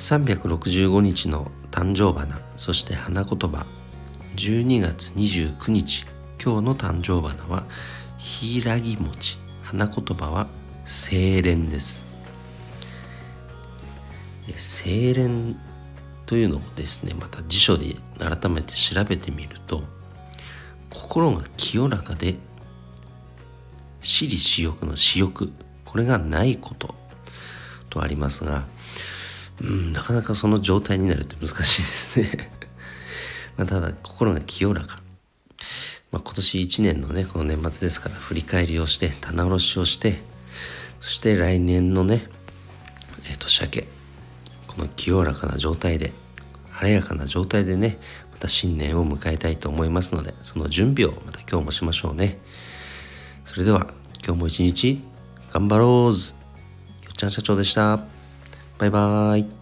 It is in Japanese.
365日の誕生花そして花言葉。12月29日今日の誕生花は柊餅。花言葉は清廉です。清廉というのをですねまた辞書で改めて調べてみると心が清らかで私利私欲の私欲これがないこととありますがうんなかなかその状態になるって難しいですね。まただ心が清らか、まあ、今年1年のねこの年末ですから振り返りをして棚卸しをしてそして来年のね、えー、年明けこの清らかな状態で晴れやかな状態でねまた新年を迎えたいと思いますのでその準備をまた今日もしましょうね。それでは今日も一日頑張ろうずよっちゃん社長でした。バイバーイ。